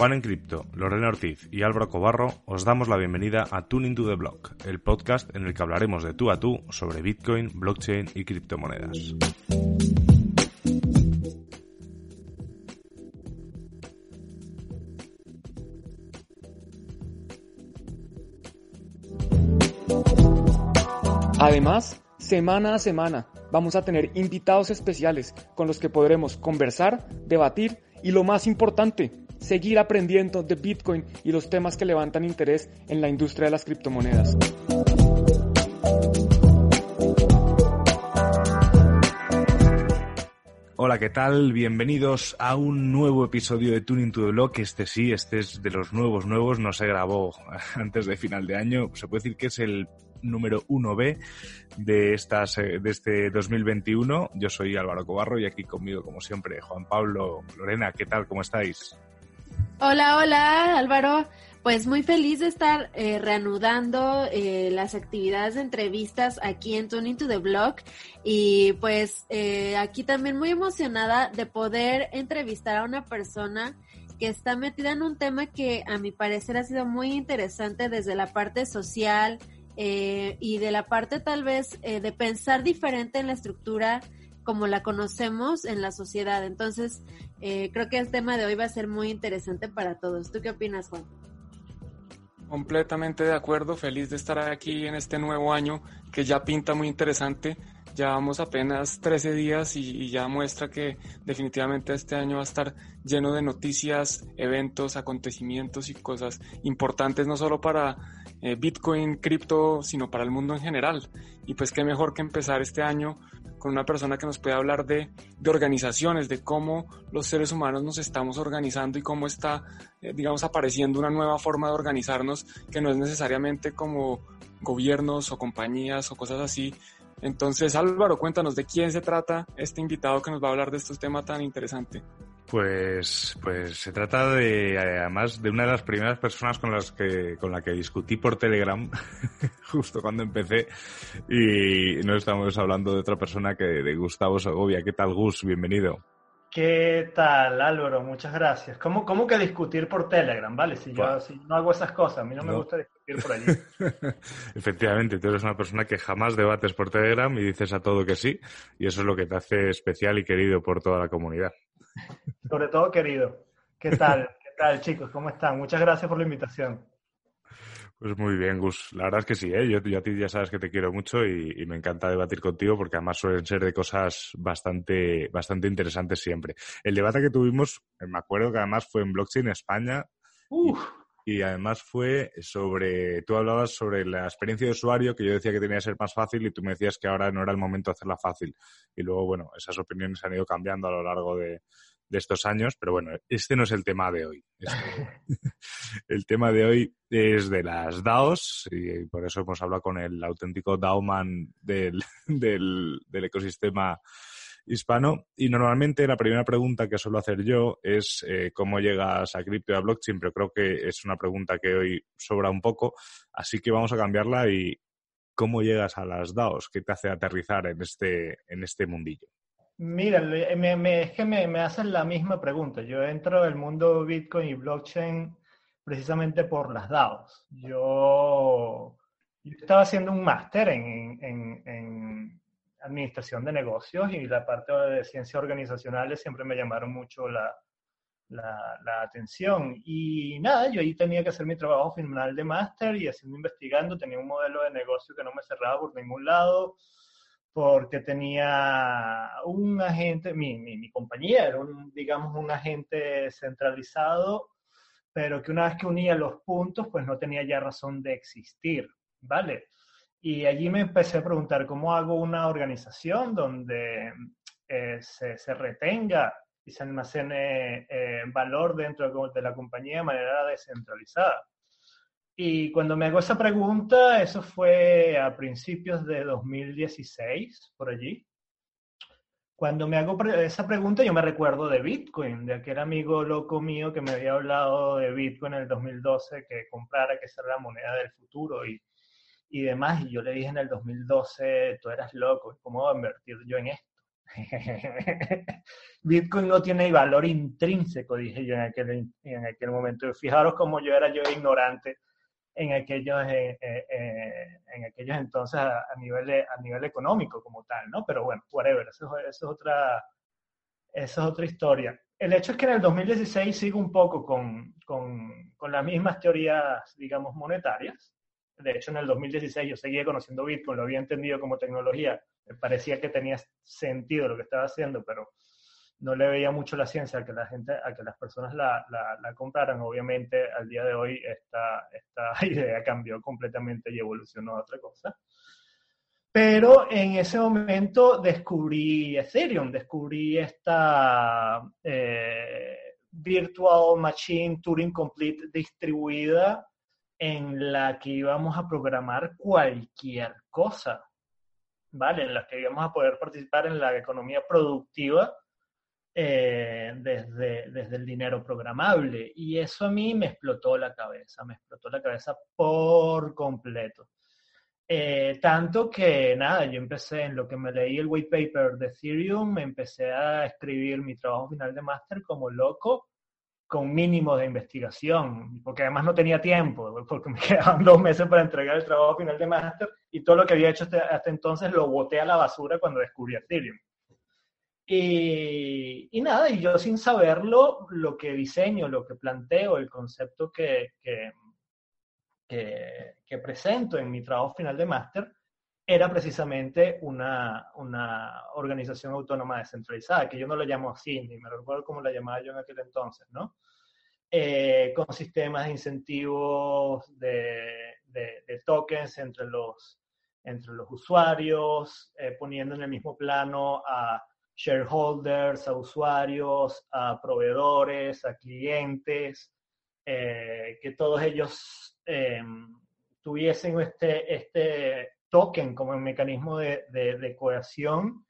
Juan en Cripto, Lorena Ortiz y Álvaro Cobarro os damos la bienvenida a Tuning to the Block, el podcast en el que hablaremos de tú a tú sobre Bitcoin, blockchain y criptomonedas. Además, semana a semana vamos a tener invitados especiales con los que podremos conversar, debatir y lo más importante, seguir aprendiendo de Bitcoin y los temas que levantan interés en la industria de las criptomonedas. Hola, ¿qué tal? Bienvenidos a un nuevo episodio de Tuning to the Block. Este sí, este es de los nuevos nuevos, no se grabó antes de final de año. Se puede decir que es el número 1B de, estas, eh, de este 2021. Yo soy Álvaro Cobarro y aquí conmigo, como siempre, Juan Pablo, Lorena, ¿qué tal? ¿Cómo estáis? Hola, hola, Álvaro. Pues muy feliz de estar eh, reanudando eh, las actividades de entrevistas aquí en Tuning to the Blog y pues eh, aquí también muy emocionada de poder entrevistar a una persona que está metida en un tema que a mi parecer ha sido muy interesante desde la parte social y de la parte tal vez de pensar diferente en la estructura como la conocemos en la sociedad. Entonces, creo que el tema de hoy va a ser muy interesante para todos. ¿Tú qué opinas, Juan? Completamente de acuerdo, feliz de estar aquí en este nuevo año que ya pinta muy interesante. Llevamos apenas 13 días y, ya muestra que definitivamente este año va a estar lleno de noticias, eventos, acontecimientos y cosas importantes no solo para eh, Bitcoin, cripto, sino para el mundo en general. Y pues qué mejor que empezar este año con una persona que nos pueda hablar de, de organizaciones, de cómo los seres humanos nos estamos organizando y cómo está, eh, digamos, apareciendo una nueva forma de organizarnos que no es necesariamente como gobiernos o compañías o cosas así. Entonces, Álvaro, cuéntanos de quién se trata este invitado que nos va a hablar de estos temas tan interesantes. Pues, pues se trata de, además, de una de las primeras personas con las que, con la que discutí por Telegram, justo cuando empecé, y no estamos hablando de otra persona que de Gustavo Segovia. ¿Qué tal, Gus? Bienvenido. ¿Qué tal, Álvaro? Muchas gracias. ¿Cómo, cómo que discutir por Telegram, vale? Si yo si no hago esas cosas, a mí no, me gusta discutir por allí. Efectivamente, tú eres una persona que jamás debates por Telegram y dices a todo que sí, y eso es lo que te hace especial y querido por toda la comunidad. Sobre todo querido. ¿Qué tal? ¿Qué tal, chicos? ¿Cómo están? Muchas gracias por la invitación. Pues muy bien, Gus. La verdad es que sí, ¿eh? yo, a ti ya sabes que te quiero mucho y, me encanta debatir contigo porque además suelen ser de cosas bastante, bastante interesantes siempre. El debate que tuvimos, eh, me acuerdo que además fue en Blockchain España y, además fue sobre, tú hablabas sobre la experiencia de usuario que yo decía que tenía que ser más fácil y tú me decías que ahora no era el momento de hacerla fácil. Y luego, bueno, esas opiniones han ido cambiando a lo largo de, de estos años, pero bueno, este no es el tema de hoy. el tema de hoy es de las DAOs y por eso hemos hablado con el auténtico DAOman del, del, ecosistema hispano. Y normalmente la primera pregunta que suelo hacer yo es eh, cómo llegas a cripto y a blockchain, pero creo que es una pregunta que hoy sobra un poco, así que vamos a cambiarla y ¿cómo llegas a las DAOs? ¿Qué te hace aterrizar en este, en este mundillo? Mira, es que me, me hacen la misma pregunta. Yo entro el mundo Bitcoin y blockchain precisamente por las DAOs. Yo, estaba haciendo un máster en, administración de negocios y la parte de ciencias organizacionales siempre me llamaron mucho la, la, atención. Y nada, yo ahí tenía que hacer mi trabajo final de máster y haciendo investigando, tenía un modelo de negocio que no me cerraba por ningún lado porque tenía un agente, mi, mi, mi compañía era, un, digamos, un agente centralizado, pero que una vez que unía los puntos, pues no tenía ya razón de existir, ¿vale? Y allí me empecé a preguntar cómo hago una organización donde eh, se, se, retenga y se almacene eh, valor dentro de la compañía de manera descentralizada. Y cuando me hago esa pregunta, eso fue a principios de 2016, por allí. Cuando me hago esa pregunta, yo me recuerdo de Bitcoin, de aquel amigo loco mío que me había hablado de Bitcoin en el 2012, que comprara, que era la moneda del futuro y, y demás. Y yo le dije en el 2012, tú eras loco, ¿cómo voy a invertir yo en esto? Bitcoin no tiene valor intrínseco, dije yo en aquel, en aquel momento. Fijaros cómo yo era yo ignorante en aquellos, eh, eh, eh, en aquellos entonces a, nivel, a nivel económico como tal, ¿no? Pero bueno, whatever, eso, eso, es otra, eso es otra historia. El hecho es que en el 2016 sigo un poco con, con, con las mismas teorías, digamos, monetarias. De hecho, en el 2016 yo seguía conociendo Bitcoin, lo había entendido como tecnología, me parecía que tenía sentido lo que estaba haciendo, pero no le veía mucho la ciencia a que la gente, a que las personas la, la, compraran. Obviamente, al día de hoy esta, esta idea cambió completamente y evolucionó a otra cosa. Pero en ese momento descubrí Ethereum, descubrí esta eh, Virtual Machine Turing Complete distribuida en la que íbamos a programar cualquier cosa, ¿vale? En la que íbamos a poder participar en la economía productiva eh, desde, desde el dinero programable. Y eso a mí me explotó la cabeza, me explotó la cabeza por completo. Eh, tanto que nada, yo empecé en lo que me leí el white paper de Ethereum, empecé a escribir mi trabajo final de máster como loco, con mínimo de investigación, porque además no tenía tiempo, porque me quedaban dos meses para entregar el trabajo final de máster y todo lo que había hecho hasta, entonces lo boté a la basura cuando descubrí Ethereum. Y, nada, y yo sin saberlo, lo que diseño, lo que planteo, el concepto que, que, que, presento en mi trabajo final de máster, era precisamente una, una, organización autónoma descentralizada, que yo no lo llamo así, ni me recuerdo cómo la llamaba yo en aquel entonces, ¿no? Eh, con sistemas de incentivos de, de, tokens entre los, entre los usuarios, eh, poniendo en el mismo plano a shareholders, a usuarios, a proveedores, a clientes, eh, que todos ellos em, tuviesen este, este token como un mecanismo de, de, cohesión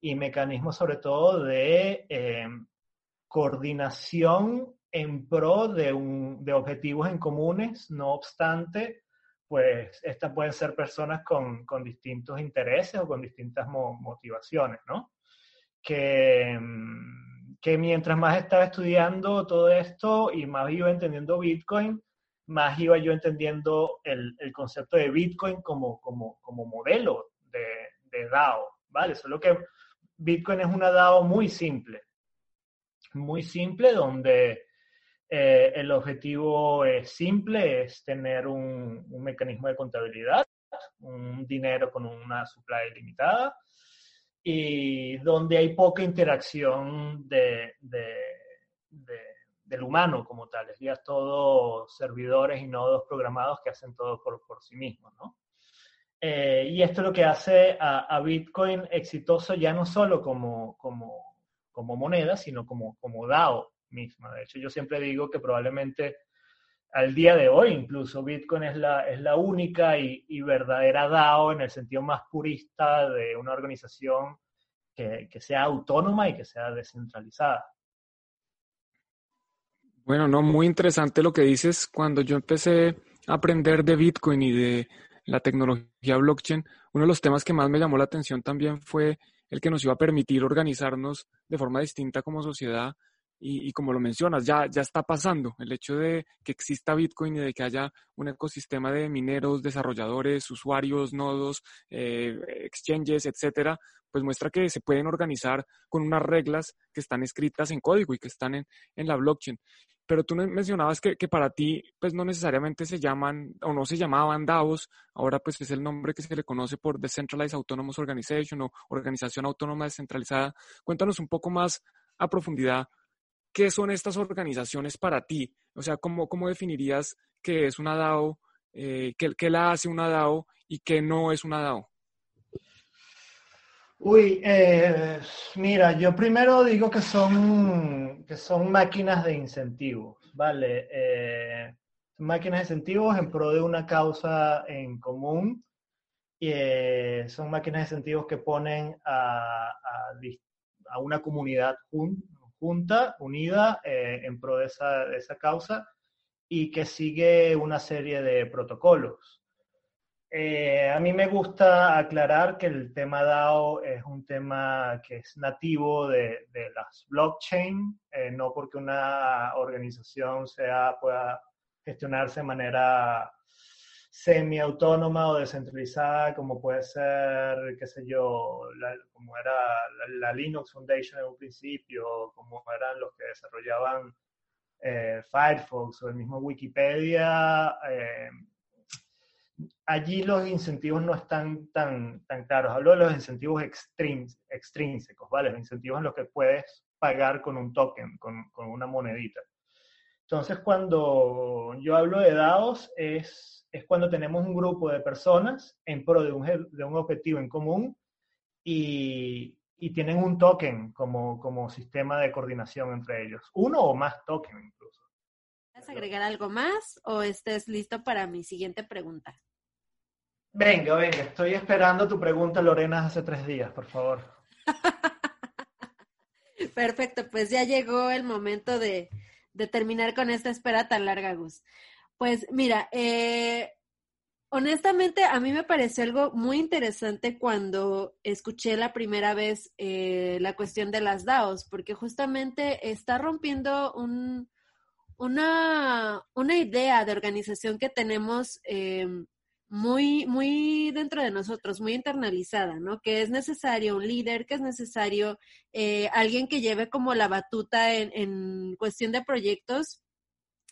y mecanismo sobre todo de em, coordinación en pro de, un, de objetivos en comunes, no obstante, pues estas pueden ser personas con, con distintos intereses o con distintas motivaciones, ¿no? que, que mientras más estaba estudiando todo esto y más iba entendiendo Bitcoin, más iba yo entendiendo el, el concepto de Bitcoin como, como, como modelo de, de, DAO, ¿vale? Solo que Bitcoin es una DAO muy simple, muy simple, donde eh, el objetivo es simple, es tener un, un mecanismo de contabilidad, un dinero con una supply limitada, y donde hay poca interacción de, del humano como tal. Es ya todos servidores y nodos programados que hacen todo por, por sí mismos, ¿no? Eh, y esto es lo que hace a, Bitcoin exitoso ya no solo como, como, como moneda, sino como, como DAO misma. De hecho, yo siempre digo que probablemente al día de hoy incluso Bitcoin es la, es la única y, verdadera DAO en el sentido más purista de una organización que, que, sea autónoma y que sea descentralizada. Bueno, no, muy interesante lo que dices. Cuando yo empecé a aprender de Bitcoin y de la tecnología blockchain, uno de los temas que más me llamó la atención también fue el que nos iba a permitir organizarnos de forma distinta como sociedad y, como lo mencionas, ya, ya está pasando. El hecho de que exista Bitcoin y de que haya un ecosistema de mineros, desarrolladores, usuarios, nodos, eh, exchanges, etcétera, pues muestra que se pueden organizar con unas reglas que están escritas en código y que están en, en la blockchain. Pero tú mencionabas que, que, para ti, pues no necesariamente se llaman o no se llamaban DAOs, ahora pues es el nombre que se le conoce por Decentralized Autonomous Organization o Organización Autónoma Descentralizada. Cuéntanos un poco más a profundidad ¿qué son estas organizaciones para ti? O sea, ¿cómo, cómo definirías qué es una DAO, eh, qué, la hace una DAO y qué no es una DAO? Uy, eh, mira, yo primero digo que son, que son máquinas de incentivos, ¿vale? Eh, máquinas de incentivos en pro de una causa en común. Y, son máquinas de incentivos que ponen a, a, una comunidad junta junta, unida eh, en pro de esa, esa, causa y que sigue una serie de protocolos. Eh, a mí me gusta aclarar que el tema DAO es un tema que es nativo de, las blockchain, eh, no porque una organización sea, pueda gestionarse de manera semi-autónoma o descentralizada, como puede ser, qué sé yo, como era la, Linux Foundation en un principio, como eran los que desarrollaban eh, Firefox o el mismo Wikipedia allí los incentivos no están tan, tan claros. Hablo de los incentivos extrínsecos, ¿vale? Los incentivos en los que puedes pagar con un token, con, con una monedita. Entonces, cuando yo hablo de DAOs, es, es cuando tenemos un grupo de personas en pro de un, de un objetivo en común y, y, tienen un token como, como sistema de coordinación entre ellos. Uno o más tokens incluso. ¿Quieres agregar algo más o estés listo para mi siguiente pregunta? Venga, venga, estoy esperando tu pregunta, Lorena, hace tres días, por favor. Perfecto, pues ya llegó el momento de, terminar con esta espera tan larga, Gus. Pues mira, eh, honestamente a mí me pareció algo muy interesante cuando escuché la primera vez eh, la cuestión de las DAOs, porque justamente está rompiendo un, una, idea de organización que tenemos. Eh, muy, muy dentro de nosotros, muy internalizada, ¿no? Que es necesario un líder, que es necesario eh, alguien que lleve como la batuta en, en, cuestión de proyectos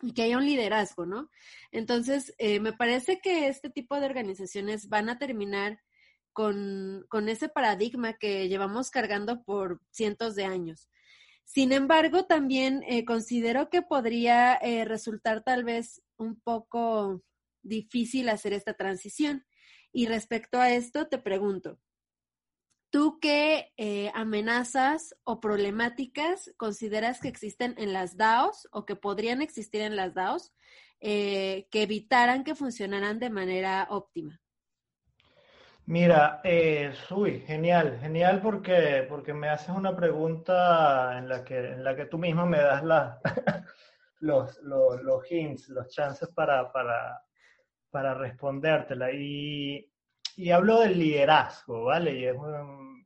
y que haya un liderazgo, ¿no? Entonces, eh, me parece que este tipo de organizaciones van a terminar con, con ese paradigma que llevamos cargando por cientos de años. Sin embargo, también eh, considero que podría resultar tal vez un poco difícil hacer esta transición. Y respecto a esto, te pregunto, ¿tú qué eh, amenazas o problemáticas consideras que existen en las DAOs o que podrían existir en las DAOs eh, que evitaran que funcionaran de manera óptima? Mira, eh, uy, genial, genial porque, porque me haces una pregunta en la que, en la que tú mismo me das la, los, los, hints, los chances para, para respondértela. Y, y hablo del liderazgo, ¿vale? Y es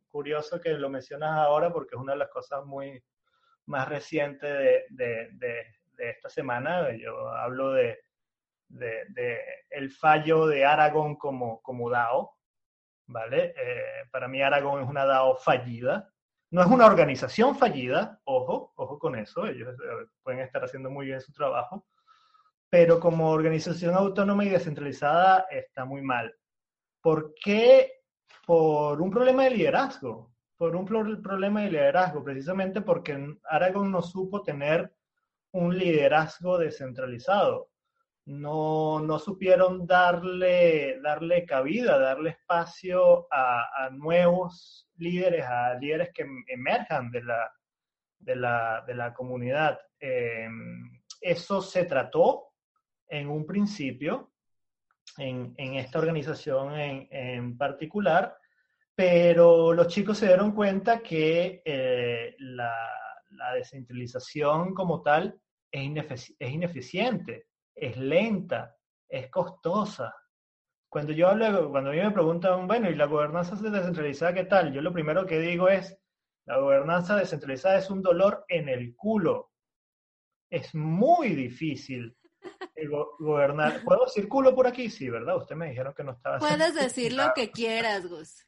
curioso que lo mencionas ahora porque es una de las cosas muy más recientes de, de, esta semana. Yo hablo de, de, el fallo de Aragón como, como DAO, ¿vale? Eh, para mí Aragón es una DAO fallida. No es una organización fallida, ojo, ojo con eso, ellos eh, pueden estar haciendo muy bien su trabajo, pero como organización autónoma y descentralizada está muy mal. ¿Por qué? Por un problema de liderazgo, por un problema de liderazgo, precisamente porque Aragón no supo tener un liderazgo descentralizado. No, no supieron darle, darle cabida, darle espacio a, nuevos líderes, a líderes que emerjan de la, de la, de la comunidad. Em, eso se trató en un principio, en, esta organización en, particular, pero los chicos se dieron cuenta que eh, la, descentralización como tal es, es ineficiente, es lenta, es costosa. Cuando yo hablo, cuando a mí me preguntan, bueno, ¿y la gobernanza descentralizada qué tal? Yo lo primero que digo es, la gobernanza descentralizada es un dolor en el culo. Es muy difícil gobernar. ¿Puedo decir culo por aquí? Sí, ¿verdad? Usted me dijeron que no estaba. Puedes decir lo que quieras, Gus.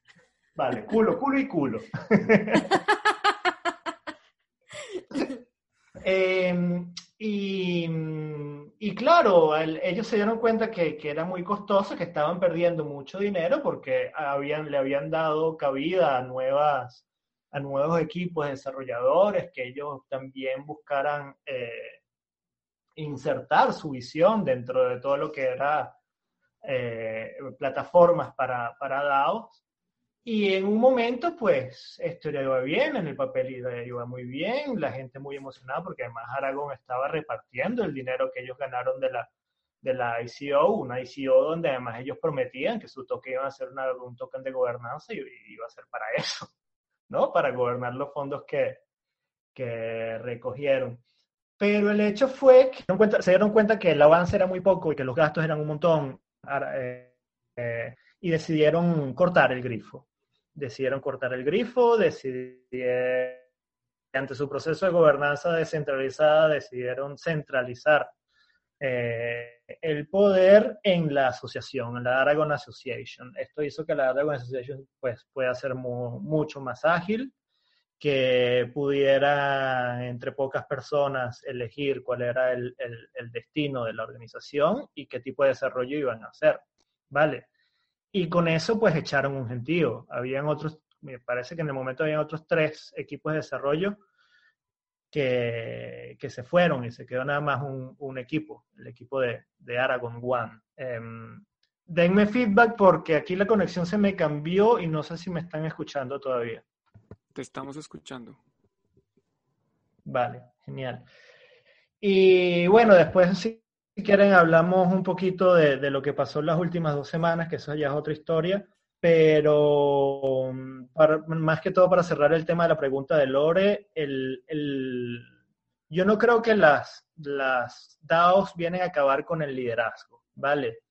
Vale, culo, culo y culo. Em, y, claro, ellos se dieron cuenta que, era muy costoso, que estaban perdiendo mucho dinero porque habían, le habían dado cabida a, nuevas, a nuevos equipos desarrolladores, que ellos también buscaran eh, insertar su visión dentro de todo lo que era eh, plataformas para, para DAOs. Y en un momento, pues, esto iba bien, en el papel iba muy bien, la gente muy emocionada porque además Aragón estaba repartiendo el dinero que ellos ganaron de la, de la ICO, una ICO donde además ellos prometían que su toque iba a ser un token de gobernanza y iba a ser para eso, ¿no? Para gobernar los fondos que, que recogieron. Pero el hecho fue que se dieron cuenta que el avance era muy poco y que los gastos eran un montón. Eh, y decidieron cortar el grifo. Decidieron cortar el grifo, decidieron, ante su proceso de gobernanza descentralizada, decidieron centralizar eh, el poder en la asociación, en la Aragon Association. Esto hizo que la Aragon Association pues, pueda ser mucho más ágil, que pudiera entre pocas personas elegir cuál era el, el, destino de la organización y qué tipo de desarrollo iban a hacer, ¿vale? Y con eso pues echaron un gentío. Habían otros, me parece que en el momento habían otros tres equipos de desarrollo que, que, se fueron y se quedó nada más un, un equipo, el equipo de, de Aragon One. Um, denme feedback porque aquí la conexión se me cambió y no sé si me están escuchando todavía. Te estamos escuchando. Vale, genial. Y bueno, después si quieren hablamos un poquito de, lo que pasó en las últimas dos semanas, que eso ya es otra historia pero más que todo para cerrar el tema de la pregunta de Lore, el, el, yo no creo que las, las DAOs vienen a acabar con el liderazgo, ¿vale?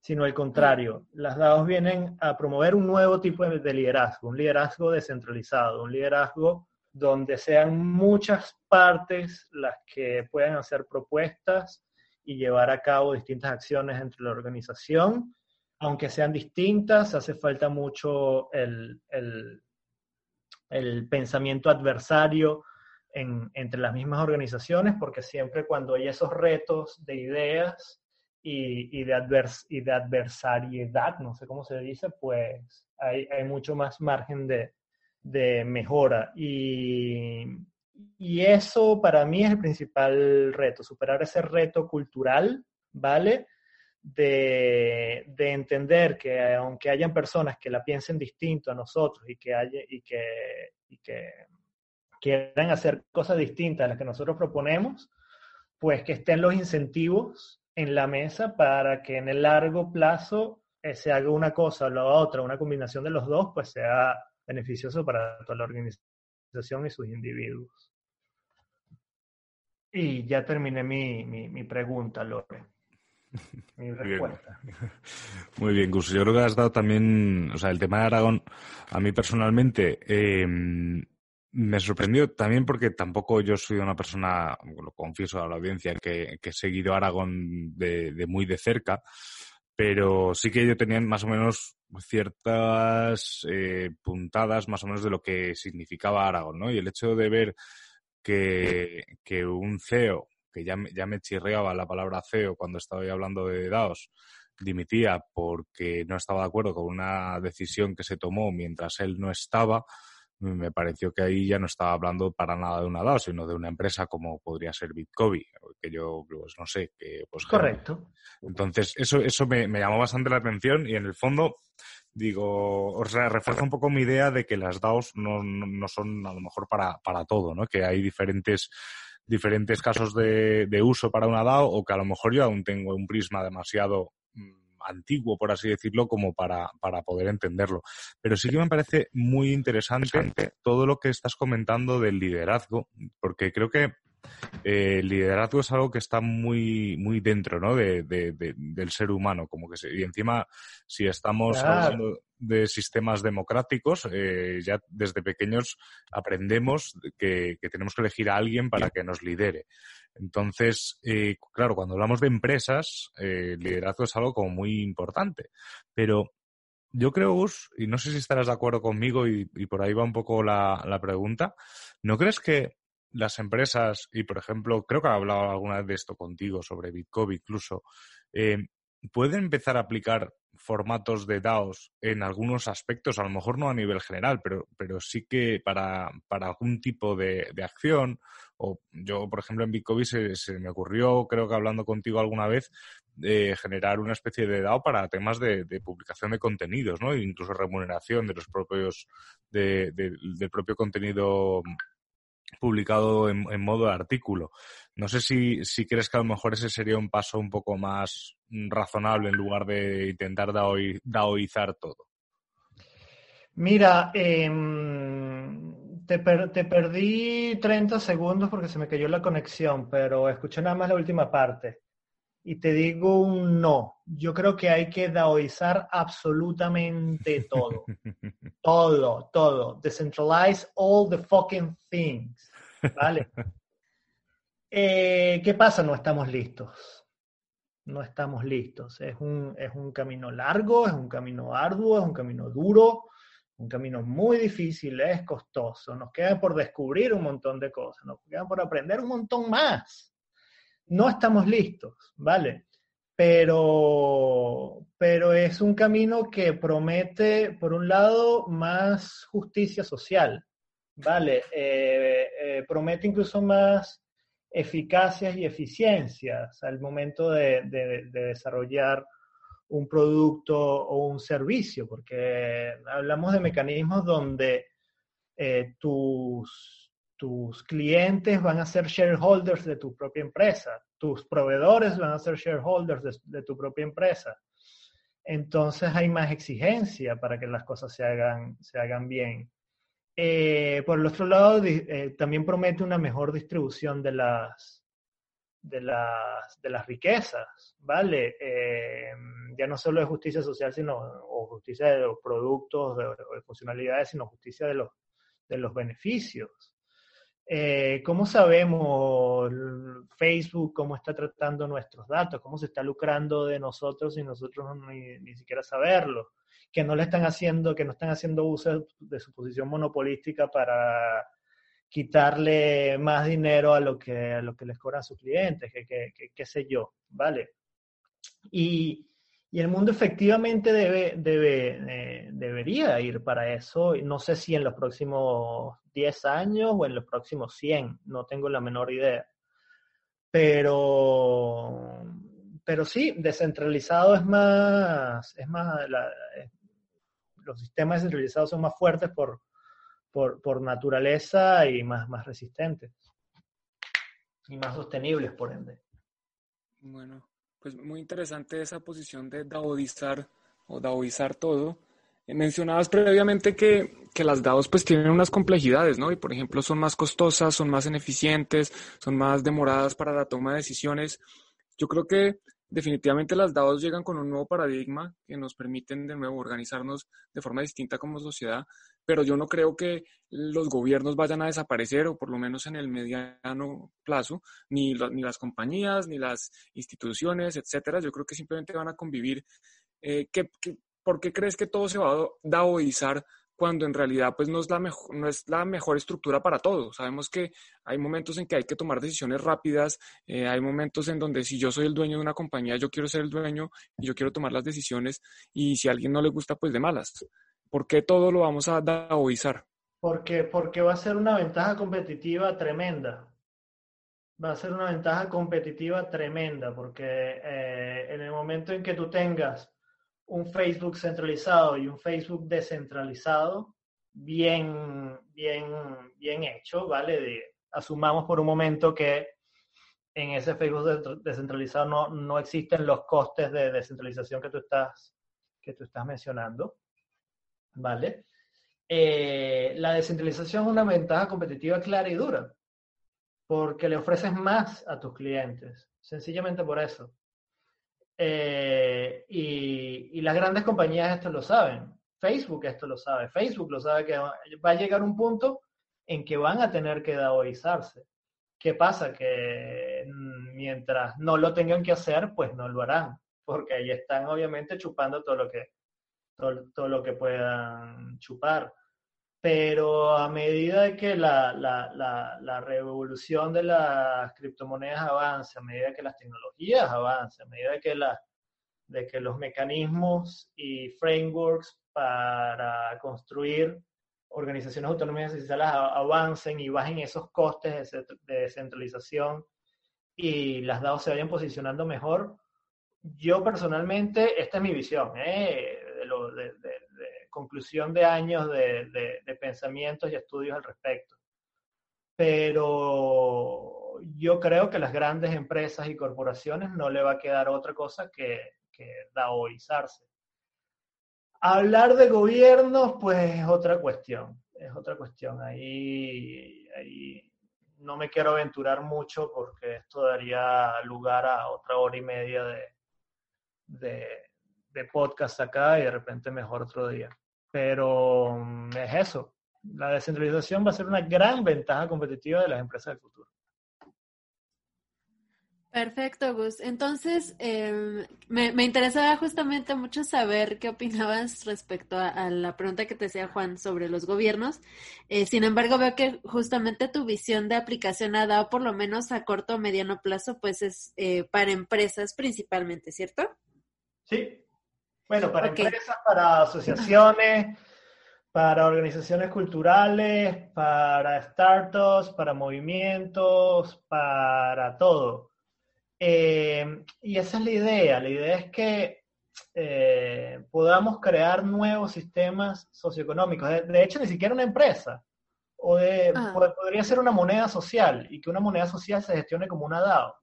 Sino al contrario, las DAOs vienen a promover un nuevo tipo de, de liderazgo, un liderazgo descentralizado, un liderazgo donde sean muchas partes las que puedan hacer propuestas y llevar a cabo distintas acciones entre la organización. Aunque sean distintas, hace falta mucho el, el, pensamiento adversario entre las mismas organizaciones, porque siempre cuando hay esos retos de ideas y, de, advers, adversariedad, no sé cómo se dice, pues hay, mucho más margen de, mejora. Y, eso para mí es el principal reto, superar ese reto cultural, ¿vale? de, entender que aunque hayan personas que la piensen distinto a nosotros y que, haya, y que quieran hacer cosas distintas a las que nosotros proponemos, pues que estén los incentivos en la mesa para que en el largo plazo eh, se haga una cosa o la otra, una combinación de los dos, pues sea beneficioso para toda la organización y sus individuos. Y ya terminé mi, mi, mi pregunta, Lore. Mi respuesta. Muy bien, Gus. Yo creo que has dado también, o sea, el tema de Aragón, a mí personalmente em, me sorprendió también porque tampoco yo soy una persona, lo confieso a la audiencia, que, he seguido Aragón de, muy de cerca, pero sí que yo tenía más o menos ciertas eh, puntadas más o menos de lo que significaba Aragón, ¿no? Y el hecho de ver que, un CEO que ya, ya me chirreaba la palabra CEO cuando estaba hablando de DAOs, dimitía porque no estaba de acuerdo con una decisión que se tomó mientras él no estaba, me pareció que ahí ya no estaba hablando para nada de una DAO, sino de una empresa como podría ser Bitcoin, que yo pues no sé, que pues correcto. Entonces, eso eso me, me, llamó bastante la atención y en el fondo digo, o sea, refuerza un poco mi idea de que las DAOs no, no, no son a lo mejor para, para todo, ¿no? Que hay diferentes diferentes casos de, de, uso para una DAO o que a lo mejor yo aún tengo un prisma demasiado mm, antiguo, por así decirlo, como para, para poder entenderlo. Pero sí que me parece muy interesante todo lo que estás comentando del liderazgo, porque creo que eh, el liderazgo es algo que está muy, muy dentro ¿no? de, de, del ser humano. Como que y encima, si estamos hablando de sistemas democráticos, eh, ya desde pequeños aprendemos que, que, tenemos que elegir a alguien para que nos lidere. Entonces, eh, claro, cuando hablamos de empresas, el liderazgo es algo como muy importante. Pero yo creo, Gus, y no sé si estarás de acuerdo conmigo y, y por ahí va un poco la, la pregunta, ¿no crees que las empresas, y por ejemplo, creo que he hablado alguna vez de esto contigo, sobre Bitcoin incluso, eh, pueden empezar a aplicar formatos de DAOs en algunos aspectos, a lo mejor no a nivel general, pero, pero sí que para, para algún tipo de, de, acción. O yo, por ejemplo, en Bitcoin se, se, me ocurrió, creo que hablando contigo alguna vez, de generar una especie de DAO para temas de, publicación de contenidos, ¿no? E incluso remuneración de los propios, de, del propio contenido publicado en, modo de artículo. No sé si, si crees que a lo mejor ese sería un paso un poco más razonable en lugar de intentar daoi, daoizar todo. Mira, eh, te, te, perdí 30 segundos porque se me cayó la conexión, pero escuché nada más la última parte. Y te digo un no. Yo creo que hay que daoizar absolutamente todo. todo, todo. Decentralize all the fucking things. ¿Vale? Eh, ¿Qué pasa? No estamos listos. No estamos listos. Es un, es un camino largo, es un camino arduo, es un camino duro, un camino muy difícil, es costoso. Nos queda por descubrir un montón de cosas, nos queda por aprender un montón más. No estamos listos, ¿vale? Pero, pero es un camino que promete, por un lado, más justicia social, ¿vale? Eh, eh, promete incluso más eficacias y eficiencias al momento de, desarrollar un producto o un servicio, porque hablamos de mecanismos donde eh, tus, tus clientes van a ser shareholders de tu propia empresa, tus proveedores van a ser shareholders de, tu propia empresa. Entonces hay más exigencia para que las cosas se hagan, se hagan bien. Eh, por el otro lado, eh, también promete una mejor distribución de las, de las, de las riquezas, ¿vale? Eh, ya no solo de justicia social, sino, o justicia de los productos, de, de funcionalidades, sino justicia de los, de los beneficios. ¿Cómo sabemos Facebook cómo está tratando nuestros datos? ¿Cómo se está lucrando de nosotros y nosotros ni, siquiera saberlo? que no le están haciendo, que no están haciendo uso de su posición monopolística para quitarle más dinero a lo que, a lo que les cobran sus clientes, que, qué sé yo, ¿vale? Y, y, el mundo efectivamente debe, debe, eh, debería ir para eso. No sé si en los próximos 10 años o en los próximos 100, no tengo la menor idea. Pero, pero sí, descentralizado es más, es más, la, los sistemas descentralizados son más fuertes por, por, naturaleza y más, más resistentes. Y más sostenibles, por ende. Bueno, pues muy interesante esa posición de daoizar o daoizar todo. Eh, mencionabas previamente que, que, las DAOs pues tienen unas complejidades, ¿no? Y por ejemplo son más costosas, son más ineficientes, son más demoradas para la toma de decisiones. Yo creo que definitivamente las DAOs llegan con un nuevo paradigma que nos permiten de nuevo organizarnos de forma distinta como sociedad, pero yo no creo que los gobiernos vayan a desaparecer o por lo menos en el mediano plazo, ni, ni las compañías, ni las instituciones, etcétera. Yo creo que simplemente van a convivir. Eh, por qué crees que todo se va a daoizar cuando en realidad pues no es la mejor, no es la mejor estructura para todo. Sabemos que hay momentos en que hay que tomar decisiones rápidas, eh, hay momentos en donde si yo soy el dueño de una compañía, yo quiero ser el dueño y yo quiero tomar las decisiones y si a alguien no le gusta, pues de malas. ¿Por qué todo lo vamos a daoizar? Porque, porque va a ser una ventaja competitiva tremenda. Va a ser una ventaja competitiva tremenda, porque eh, en el momento en que tú tengas un Facebook centralizado y un Facebook descentralizado bien, bien, bien hecho, ¿vale? asumamos por un momento que en ese Facebook descentralizado no, no existen los costes de descentralización que tú estás, que tú estás mencionando, ¿vale? Eh, la descentralización es una ventaja competitiva clara y dura, porque le ofreces más a tus clientes, sencillamente por eso. Eh, y, las grandes compañías esto lo saben. Facebook esto lo sabe. Facebook lo sabe que va a llegar un punto en que van a tener que daoizarse. ¿Qué pasa? Que mientras no lo tengan que hacer, pues no lo harán, porque ahí están obviamente chupando todo lo que, todo lo que puedan chupar pero a medida que la, la, la, revolución de las criptomonedas avance, a medida que las tecnologías avancen, a medida que, la, de que los mecanismos y frameworks para construir organizaciones autónomas necesarias avancen y bajen esos costes de, descentralización y las DAO se vayan posicionando mejor, yo personalmente, esta es mi visión, ¿eh? De, lo, de, conclusión de años de, pensamientos y estudios al respecto. Pero yo creo que las grandes empresas y corporaciones no le va a quedar otra cosa que, que daoizarse. Hablar de gobiernos, pues es otra cuestión, es otra cuestión. Ahí, no me quiero aventurar mucho porque esto daría lugar a otra hora y media de, de, de podcast acá y de repente mejor otro día. Pero mm, es eso. La descentralización va a ser una gran ventaja competitiva de las empresas del futuro. Perfecto, Gus. Entonces, eh, me, me, interesaba justamente mucho saber qué opinabas respecto a, a, la pregunta que te hacía Juan sobre los gobiernos. Eh, sin embargo, veo que justamente tu visión de aplicación ha dado, por lo menos a corto o mediano plazo, pues es eh, para empresas principalmente, ¿cierto? Sí. Bueno, para okay. empresas, para asociaciones, para organizaciones culturales, para startups, para movimientos, para todo. Eh, y esa es la idea. La idea es que eh, podamos crear nuevos sistemas socioeconómicos. De, de, hecho, ni siquiera una empresa. O de, ah. podría ser una moneda social y que una moneda social se gestione como una DAO.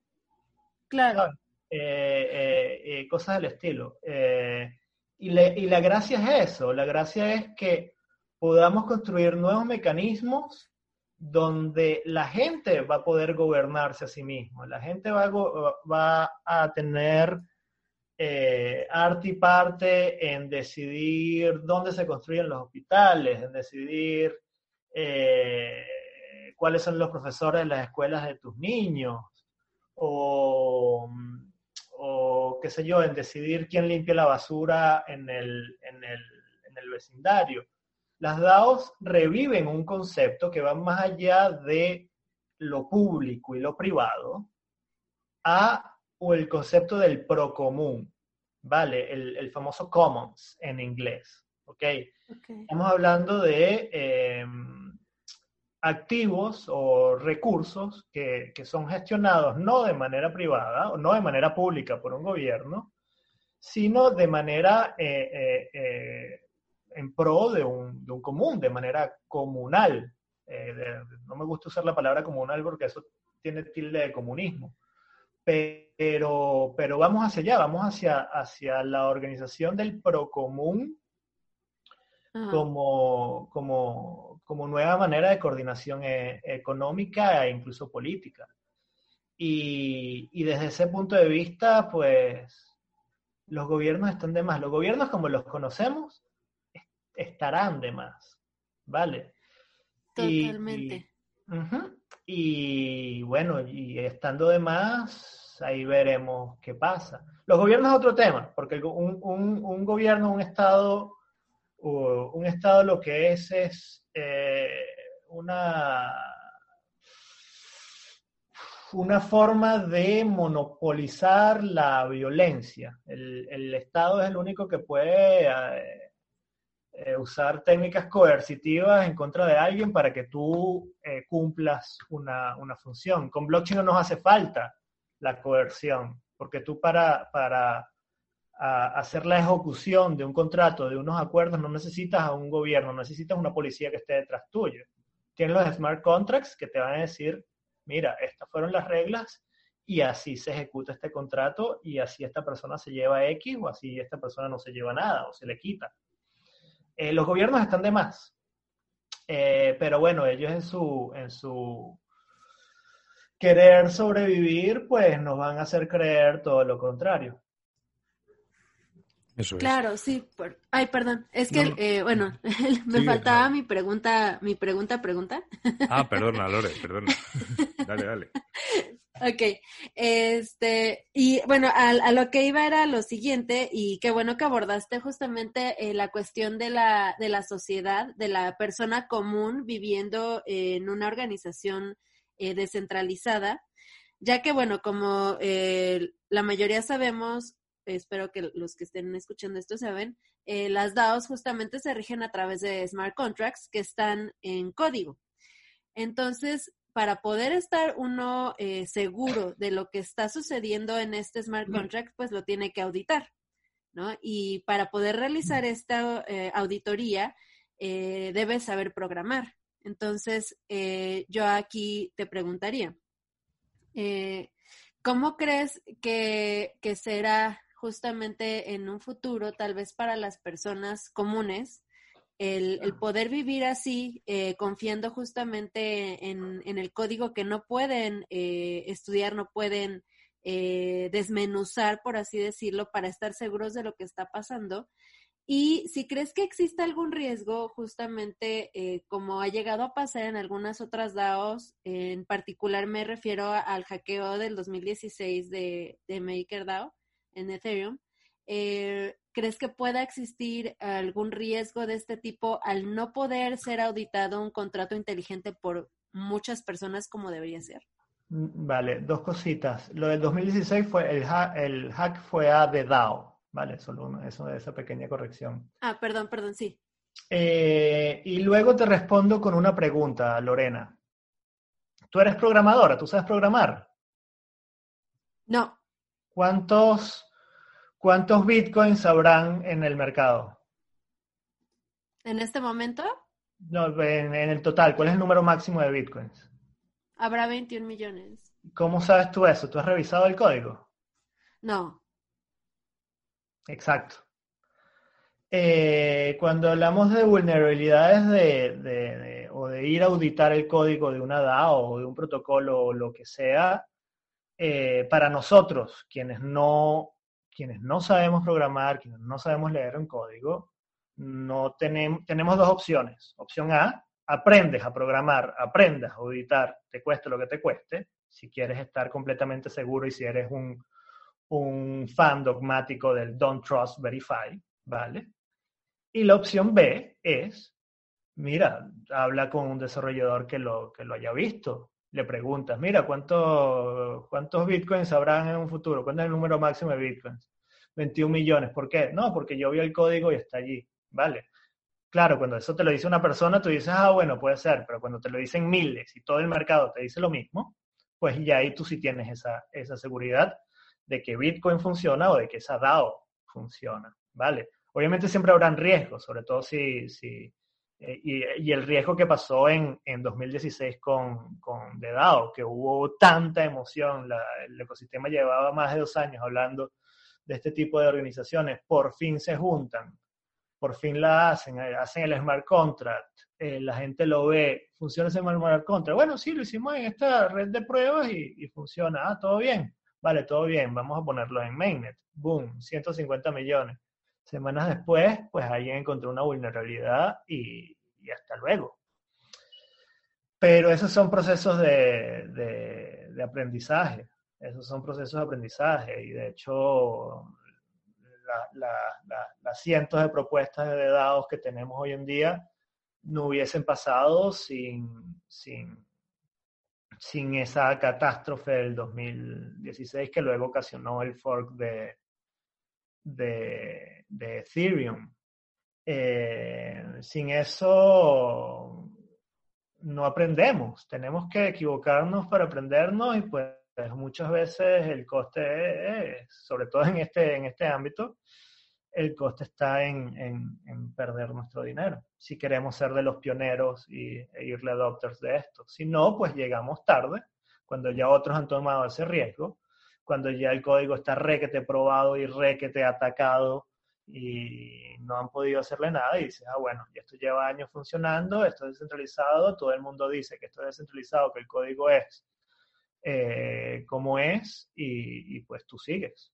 Claro. Eh, cosas del estilo. Y, le, y la gracia es eso. La gracia es que podamos construir nuevos mecanismos donde la gente va a poder gobernarse a sí mismo. La gente va a, va a tener eh, arte y parte en decidir dónde se construyen los hospitales, en decidir eh, cuáles son los profesores de las escuelas de tus niños, o, o qué sé yo, en decidir quién limpia la basura en el, en el, en el vecindario las DAOs reviven un concepto que va más allá de lo público y lo privado a o el concepto del procomún, ¿vale? El, el famoso commons en inglés, ¿ok? okay. Estamos hablando de eh, activos o recursos que, que, son gestionados no de manera privada o no de manera pública por un gobierno, sino de manera eh, eh, eh en pro de un, de un, común, de manera comunal. De, no me gusta usar la palabra comunal porque eso tiene tilde de comunismo. Pero, pero vamos hacia allá, vamos hacia, hacia la organización del procomún como, como, como nueva manera de coordinación e, económica e incluso política. Y, y desde ese punto de vista, pues los gobiernos están de más. Los gobiernos como los conocemos estarán de más, ¿vale? Totalmente. Y, y, uh -huh, y, bueno, y estando de más, ahí veremos qué pasa. Los gobiernos es otro tema, porque un, un, un gobierno, un Estado, un Estado lo que es es eh, una una forma de monopolizar la violencia. El, el, Estado es el único que puede eh, eh, usar técnicas coercitivas en contra de alguien para que tú cumplas una, una, función. Con blockchain no nos hace falta la coerción, porque tú para, para a, hacer la ejecución de un contrato, de unos acuerdos, no necesitas a un gobierno, no necesitas una policía que esté detrás tuyo. Tienes los smart contracts que te van a decir, mira, estas fueron las reglas y así se ejecuta este contrato y así esta persona se lleva X o así esta persona no se lleva nada o se le quita. Eh, los gobiernos están de más, eh, pero bueno, ellos en su, en su querer sobrevivir, pues nos van a hacer creer todo lo contrario. Eso claro, es. sí. Por... Ay, perdón. Es que, no, eh, bueno, me sí, faltaba no. mi pregunta, mi pregunta, pregunta. Ah, perdona, Lore, perdona. dale, dale. Ok, este, y bueno, a, a, lo que iba era lo siguiente, y qué bueno que abordaste justamente eh, la cuestión de la, de la sociedad, de la persona común viviendo eh, en una organización eh, descentralizada, ya que bueno, como eh, la mayoría sabemos, espero que los que estén escuchando esto saben, eh, las DAOs justamente se rigen a través de smart contracts que están en código. Entonces, para poder estar uno eh, seguro de lo que está sucediendo en este smart contract, pues lo tiene que auditar, ¿no? Y para poder realizar esta eh, auditoría, debes saber programar. Entonces, yo aquí te preguntaría, eh, ¿cómo crees que, que será justamente en un futuro, tal vez para las personas comunes, el, poder vivir así, eh, confiando justamente en, el código que no pueden eh, estudiar, no pueden eh, desmenuzar, por así decirlo, para estar seguros de lo que está pasando. Y si crees que existe algún riesgo, justamente como ha llegado a pasar en algunas otras DAOs, en particular me refiero al hackeo del 2016 de, de MakerDAO en Ethereum, eh, ¿crees que pueda existir algún riesgo de este tipo al no poder ser auditado un contrato inteligente por muchas personas como debería ser? Mm, vale, dos cositas. Lo del 2016 fue el, el hack fue a de DAO, ¿vale? Solo eso, esa pequeña corrección. Ah, perdón, perdón, sí. Eh, y luego te respondo con una pregunta, Lorena. ¿Tú eres programadora? ¿Tú sabes programar? No. ¿Cuántos ¿Cuántos bitcoins habrán en el mercado? ¿En este momento? No, en, el total. ¿Cuál es el número máximo de bitcoins? Habrá 21 millones. ¿Cómo sabes tú eso? ¿Tú has revisado el código? No. Exacto. Eh, cuando hablamos de vulnerabilidades de, o de ir a auditar el código de una DAO o de un protocolo o lo que sea, eh, para nosotros, quienes no quienes no sabemos programar, quienes no sabemos leer un código, no tenemos, tenemos dos opciones. Opción A, aprendes a programar, aprendas a auditar, te cueste lo que te cueste, si quieres estar completamente seguro y si eres un, un fan dogmático del don't trust, verify, ¿vale? Y la opción B es, mira, habla con un desarrollador que lo, que lo haya visto, le preguntas, mira, ¿cuánto, ¿cuántos bitcoins habrán en un futuro? ¿Cuánto es el número máximo de bitcoins? 21 millones. ¿Por qué? No, porque yo vi el código y está allí. Vale. Claro, cuando eso te lo dice una persona, tú dices, ah, bueno, puede ser, pero cuando te lo dicen miles y todo el mercado te dice lo mismo, pues ya ahí tú sí tienes esa, esa seguridad de que Bitcoin funciona o de que esa DAO funciona, ¿vale? Obviamente siempre habrán riesgos, sobre todo si, si, eh, y, el riesgo que pasó en, en 2016 con, con The DAO, que hubo tanta emoción, el ecosistema llevaba más de dos años hablando de este tipo de organizaciones, por fin se juntan, por fin la hacen, eh, hacen el smart contract, eh, la gente lo ve, funciona ese smart contract. Bueno, sí, lo hicimos en esta red de pruebas y, y funciona, ah, todo bien, vale, todo bien, vamos a ponerlo en mainnet, boom, 150 millones Semanas después, pues alguien encontró una vulnerabilidad y, hasta luego. Pero esos son procesos de, aprendizaje, esos son procesos de aprendizaje y de hecho las cientos de propuestas de dados que tenemos hoy en día no hubiesen pasado sin, sin, sin esa catástrofe del 2016 que luego ocasionó el fork de, de, Ethereum. Eh, sin eso no aprendemos, tenemos que equivocarnos para aprendernos y pues muchas veces el coste, sobre todo en este, en este ámbito, el coste está en, en, perder nuestro dinero, si queremos ser de los pioneros y, e irle adopters de esto. Si no, pues llegamos tarde, cuando ya otros han tomado ese riesgo, cuando ya el código está requete probado y requete atacado y no han podido hacerle nada y dices, ah, bueno, ya esto lleva años funcionando, esto es descentralizado, todo el mundo dice que esto es descentralizado, que el código es eh, como es y, pues tú sigues.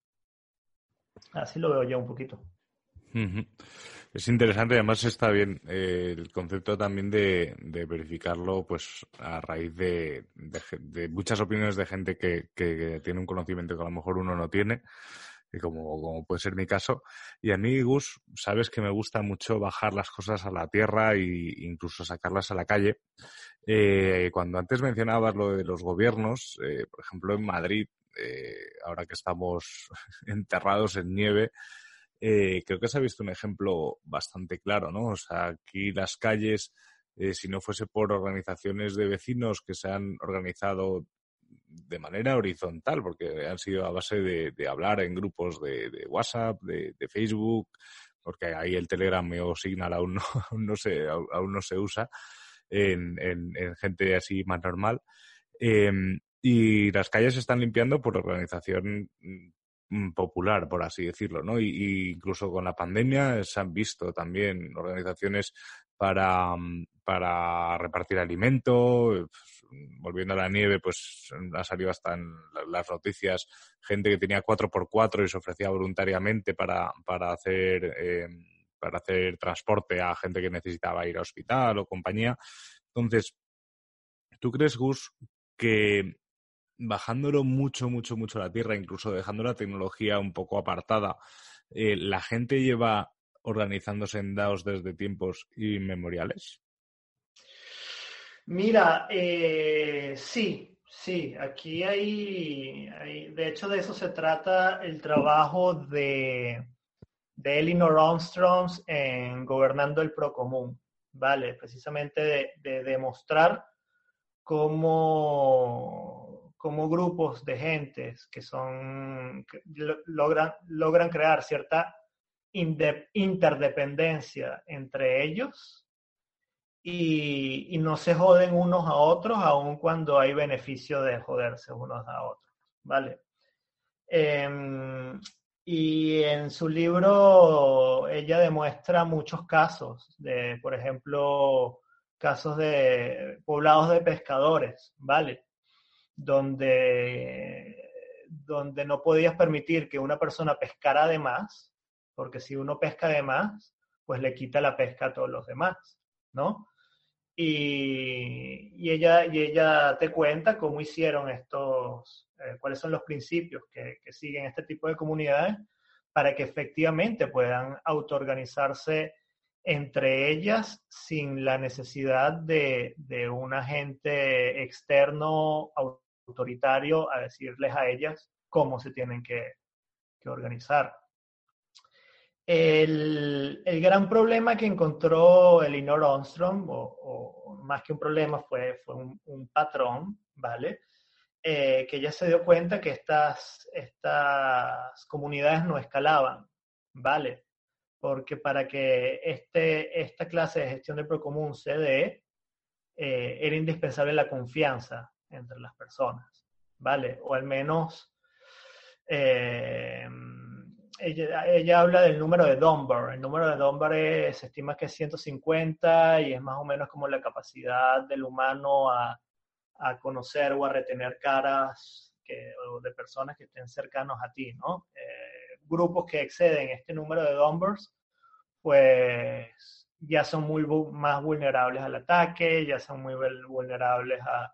Así lo veo yo un poquito. Es interesante, además está bien eh, el concepto también de, verificarlo pues a raíz de, muchas opiniones de gente que, tiene un conocimiento que a lo mejor uno no tiene, como, como puede ser mi caso. Y a mí, Gus, sabes que me gusta mucho bajar las cosas a la tierra e incluso sacarlas a la calle. Eh, cuando antes mencionabas lo de los gobiernos, eh, por ejemplo en Madrid, ahora que estamos enterrados en nieve, eh, creo que se ha visto un ejemplo bastante claro, ¿no? O sea, aquí las calles, eh, si no fuese por organizaciones de vecinos que se han organizado de manera horizontal, porque han sido a base de, hablar en grupos de, WhatsApp, de, Facebook, porque ahí el Telegram o Signal aún no, se, aún no se usa en, gente así más normal. Em, y las calles se están limpiando por organización mm, popular, por así decirlo, ¿no? Y, incluso con la pandemia se han visto también organizaciones para, mm, para repartir alimento, volviendo a la nieve, pues ha salido hasta en las noticias gente que tenía 4x4 y se ofrecía voluntariamente para, para hacer eh, para hacer transporte a gente que necesitaba ir a hospital o compañía. Entonces, ¿tú crees, Gus, que bajándolo mucho, mucho, mucho a la tierra, incluso dejando la tecnología un poco apartada, eh, la gente lleva organizándose en DAOs desde tiempos inmemoriales? Mira, eh, sí, sí, aquí hay, de hecho de eso se trata el trabajo de, de Elinor Armstrong en Gobernando el Procomún, ¿vale? Precisamente de, demostrar cómo, cómo, grupos de gentes que son, logran, logran crear cierta interdependencia entre ellos y, no se joden unos a otros, aun cuando hay beneficio de joderse unos a otros, ¿vale? Em, y en su libro ella demuestra muchos casos de, por ejemplo, casos de poblados de pescadores, ¿vale? Donde, donde no podías permitir que una persona pescara de más, porque si uno pesca de más, pues le quita la pesca a todos los demás, ¿no? Y, ella, y ella te cuenta cómo hicieron estos, eh, cuáles son los principios que, que, siguen este tipo de comunidades para que efectivamente puedan autoorganizarse entre ellas sin la necesidad de, de un agente externo autoritario a decirles a ellas cómo se tienen que, que organizar. El, el, gran problema que encontró Elinor Armstrong, o, más que un problema, fue, fue un, patrón, ¿vale? Eh, que ella se dio cuenta que estas, estas comunidades no escalaban, ¿vale? Porque para que este, esta clase de gestión de procomún se dé, eh, era indispensable la confianza entre las personas, ¿vale? O al menos... Eh, ella, habla del número de Dunbar. El número de Dunbar se estima que es 150 y es más o menos como la capacidad del humano a, conocer o a retener caras de personas que estén cercanos a ti, ¿no? Eh, grupos que exceden este número de Dunbars, pues ya son muy más vulnerables al ataque, ya son muy vulnerables a,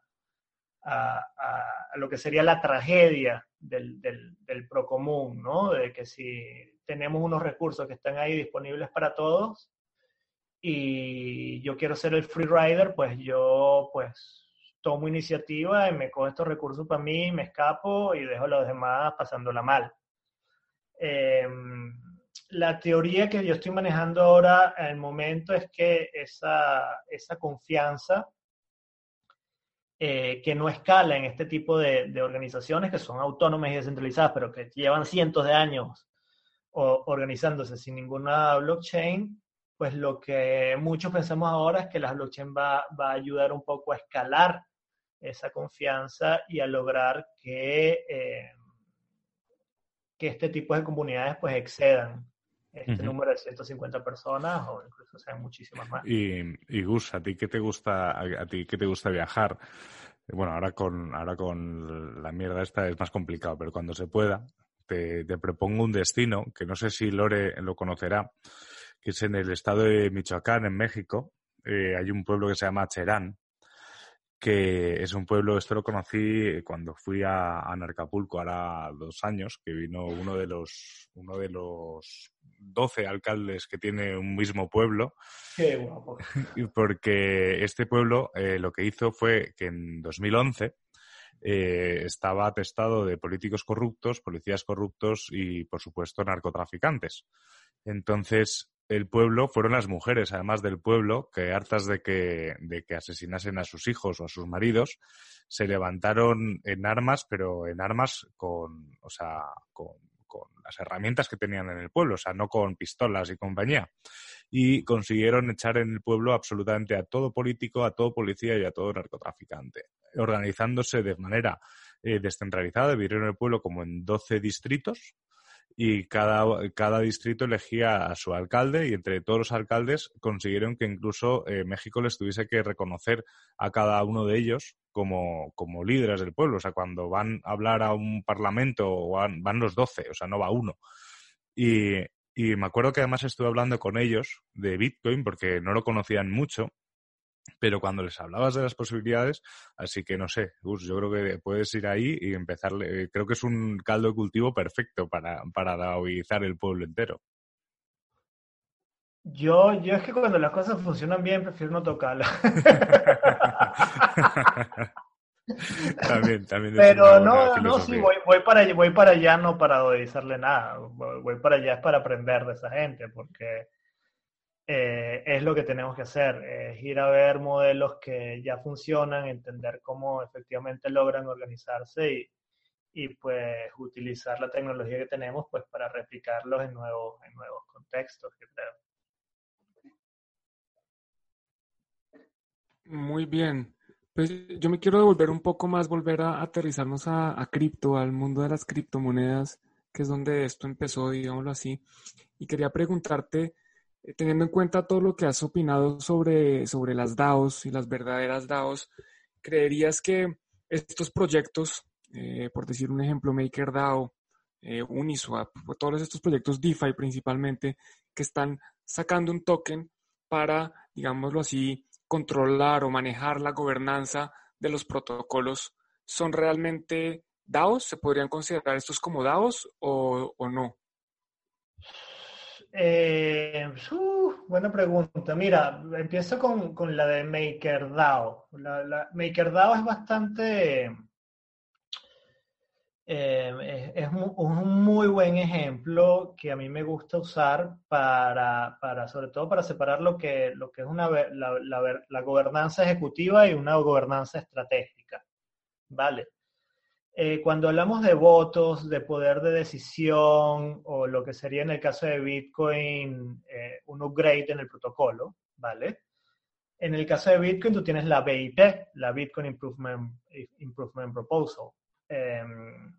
a, lo que sería la tragedia del, del, del procomún, ¿no? De que si tenemos unos recursos que están ahí disponibles para todos y yo quiero ser el free rider, pues yo pues tomo iniciativa y me cojo estos recursos para mí, me escapo y dejo a los demás pasándola mal. Em, la teoría que yo estoy manejando ahora en el momento es que esa, esa confianza eh, que no escala en este tipo de, organizaciones que son autónomas y descentralizadas, pero que llevan cientos de años organizándose sin ninguna blockchain, pues lo que muchos pensamos ahora es que la blockchain va, va a ayudar un poco a escalar esa confianza y a lograr que, eh, que este tipo de comunidades pues excedan este número de 150 personas o incluso sean muchísimas más. Y, y Gus, ¿a ti qué te gusta, a, ti qué te gusta viajar? Bueno, ahora con, ahora con la mierda esta es más complicado, pero cuando se pueda, te, te propongo un destino que no sé si Lore lo conocerá, que es en el estado de Michoacán, en México. Eh, hay un pueblo que se llama Cherán, que es un pueblo, esto lo conocí cuando fui a, a Narcapulco, ahora dos años, que vino uno de los, uno de los 12 alcaldes que tiene un mismo pueblo. Qué guapo. Porque este pueblo eh, lo que hizo fue que en 2011 eh, estaba atestado de políticos corruptos, policías corruptos y, por supuesto, narcotraficantes. Entonces, el pueblo fueron las mujeres, además del pueblo, que hartas de que, de que asesinasen a sus hijos o a sus maridos, se levantaron en armas, pero en armas con, o sea, con, las herramientas que tenían en el pueblo, o sea, no con pistolas y compañía. Y consiguieron echar en el pueblo absolutamente a todo político, a todo policía y a todo narcotraficante, organizándose de manera eh, descentralizada, dividieron el pueblo como en 12 distritos y cada, cada distrito elegía a su alcalde y entre todos los alcaldes consiguieron que incluso eh, México les tuviese que reconocer a cada uno de ellos como, como líderes del pueblo. O sea, cuando van a hablar a un parlamento van, van los doce, o sea, no va uno. Y, y me acuerdo que además estuve hablando con ellos de Bitcoin porque no lo conocían mucho pero cuando les hablabas de las posibilidades, así que no sé, Gus, yo creo que puedes ir ahí y empezarle, creo que es un caldo de cultivo perfecto para, para el pueblo entero. Yo, yo es que cuando las cosas funcionan bien prefiero no tocarlas. también, también. Pero no, no, sí, voy, voy, para, voy para allá no para odizarle nada, voy para allá es para aprender de esa gente, porque eh, es lo que tenemos que hacer, es ir a ver modelos que ya funcionan, entender cómo efectivamente logran organizarse y, y pues utilizar la tecnología que tenemos pues para replicarlos en nuevos, en nuevos contextos, creo. Muy bien. Pues yo me quiero devolver un poco más, volver a aterrizarnos a, a cripto, al mundo de las criptomonedas, que es donde esto empezó, digámoslo así. Y quería preguntarte, teniendo en cuenta todo lo que has opinado sobre, sobre las DAOs y las verdaderas DAOs, ¿creerías que estos proyectos, eh, por decir un ejemplo, MakerDAO, eh, Uniswap, todos estos proyectos DeFi principalmente, que están sacando un token para, digámoslo así, controlar o manejar la gobernanza de los protocolos, ¿son realmente DAOs? ¿Se podrían considerar estos como DAOs o no? Eh, uh, buena pregunta. Mira, empiezo con, con la de MakerDAO. MakerDAO es bastante... Eh, es, un, muy buen ejemplo que a mí me gusta usar para, para sobre todo para separar lo que, lo que es una, la, la, la gobernanza ejecutiva y una gobernanza estratégica. ¿Vale? Eh, cuando hablamos de votos, de poder de decisión o lo que sería en el caso de Bitcoin eh, un upgrade en el protocolo, ¿vale? En el caso de Bitcoin tú tienes la BIP, la Bitcoin Improvement, Improvement Proposal. Em,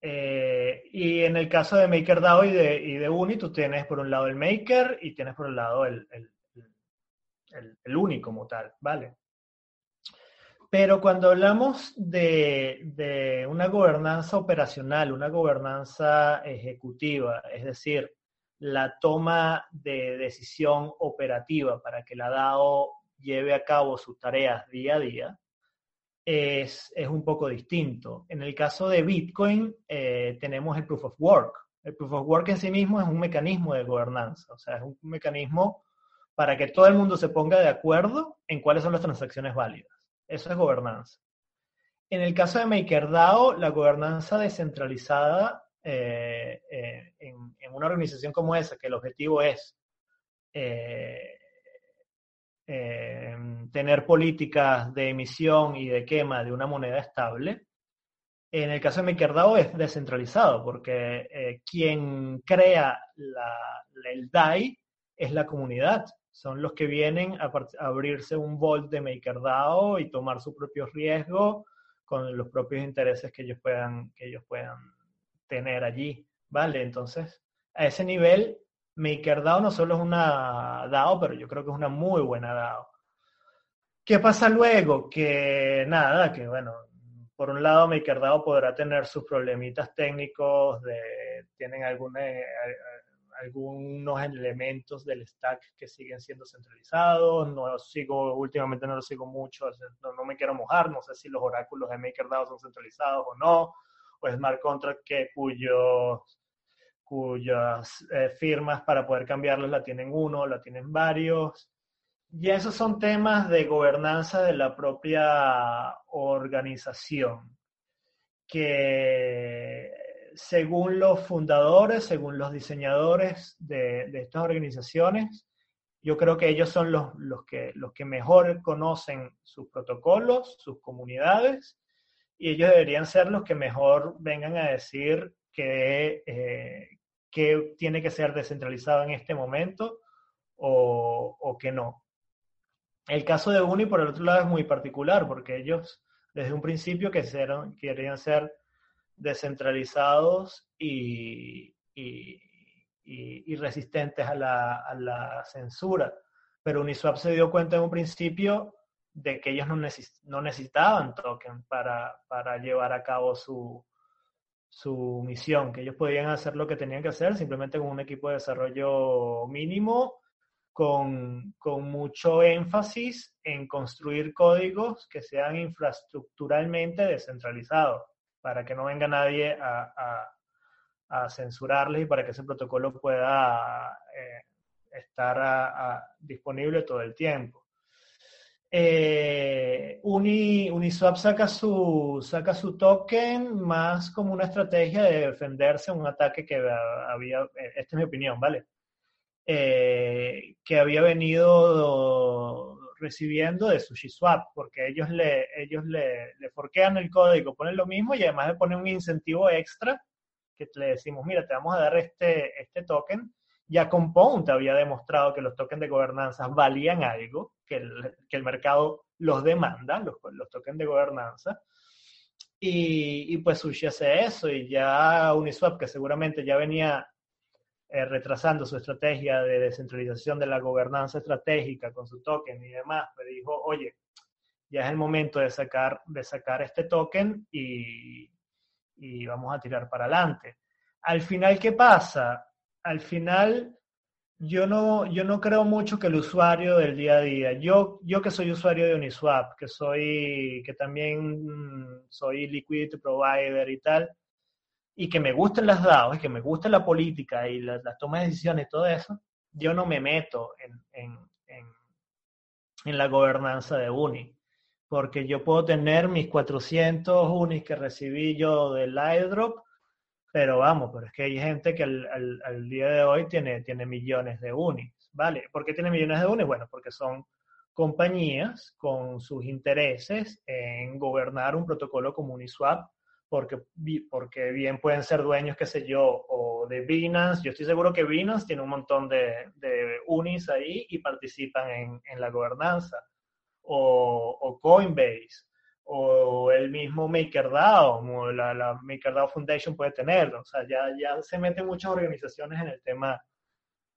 eh, y en el caso de MakerDAO y de, y de Uni, tú tienes por un lado el Maker y tienes por un lado el, el, el, el Uni como tal, ¿vale? Pero cuando hablamos de, una gobernanza operacional, una gobernanza ejecutiva, es decir, la toma de decisión operativa para que la DAO lleve a cabo sus tareas día a día, es, un poco distinto. En el caso de Bitcoin, eh, tenemos el Proof of Work. El Proof of Work en sí mismo es un mecanismo de gobernanza, o sea, es un mecanismo para que todo el mundo se ponga de acuerdo en cuáles son las transacciones válidas. Eso es gobernanza. En el caso de MakerDAO, la gobernanza descentralizada eh, eh, en, una organización como esa, que el objetivo es eh, tener políticas de emisión y de quema de una moneda estable, en el caso de MakerDAO es descentralizado, porque quien crea el DAI es la comunidad son los que vienen a, abrirse un vault de MakerDAO y tomar su propio riesgo con los propios intereses que ellos puedan, que ellos puedan tener allí, ¿vale? Entonces, a ese nivel, MakerDAO no solo es una DAO, pero yo creo que es una muy buena DAO. ¿Qué pasa luego? Que nada, que bueno, por un lado MakerDAO podrá tener sus problemitas técnicos, tienen alguna, algunos elementos del stack que siguen siendo centralizados. No sigo, últimamente no lo sigo mucho, no, me quiero mojar, no sé si los oráculos de MakerDAO son centralizados o no, o smart contract que cuyos, cuyas eh, firmas para poder cambiarlos la tienen uno, la tienen varios. Y esos son temas de gobernanza de la propia organización que según los fundadores, según los diseñadores de, estas organizaciones, yo creo que ellos son los, que, mejor conocen sus protocolos, sus comunidades, y ellos deberían ser los que mejor vengan a decir que, eh, tiene que ser descentralizado en este momento o, o que no. El caso de Uni, por el otro lado, es muy particular, porque ellos desde un principio que querían ser descentralizados y, y, resistentes a la, a la, censura. Pero Uniswap se dio cuenta en un principio de que ellos no, no necesitaban token para, para llevar a cabo su, su misión, que ellos podían hacer lo que tenían que hacer simplemente con un equipo de desarrollo mínimo, con, con mucho énfasis en construir códigos que sean infraestructuralmente descentralizados, para que no venga nadie a, a, a censurarles y para que ese protocolo pueda eh, estar disponible todo el tiempo. Eh, Uniswap saca su, saca su token más como una estrategia de defenderse un ataque que había, esta es mi opinión, ¿vale? Eh, que había venido recibiendo de SushiSwap, porque ellos le, ellos le, le forquean el código, ponen lo mismo y además le ponen un incentivo extra que le decimos, mira, te vamos a dar este, este token. Ya Compound había demostrado que los tokens de gobernanza valían algo, que el, que el mercado los demanda, los, los tokens de gobernanza. Y, y, pues Sushi hace eso y ya Uniswap, que seguramente ya venía eh, retrasando su estrategia de descentralización de la gobernanza estratégica con su token y demás, me dijo, oye, ya es el momento de sacar, de sacar este token y, y vamos a tirar para adelante. Al final, ¿qué pasa? Al final, yo no, yo no creo mucho que el usuario del día a día, yo, yo que soy usuario de Uniswap, que soy, que también soy liquidity provider y tal, y que me gusten las DAOs, y que me guste la política y las, las tomas de decisiones y todo eso, yo no me meto en, en, en, la gobernanza de Uni porque yo puedo tener mis 400 unis que recibí yo del airdrop, pero vamos, pero es que hay gente que al, día de hoy tiene, tiene millones de unis, ¿vale? ¿Por qué tiene millones de unis? Bueno, porque son compañías con sus intereses en gobernar un protocolo como Uniswap, porque, porque bien pueden ser dueños, qué sé yo, o de Binance. Yo estoy seguro que Binance tiene un montón de, de unis ahí y participan en, en la gobernanza o, Coinbase o el mismo MakerDAO, como la, la MakerDAO Foundation puede tenerlo. O sea, ya, ya se meten muchas organizaciones en el tema,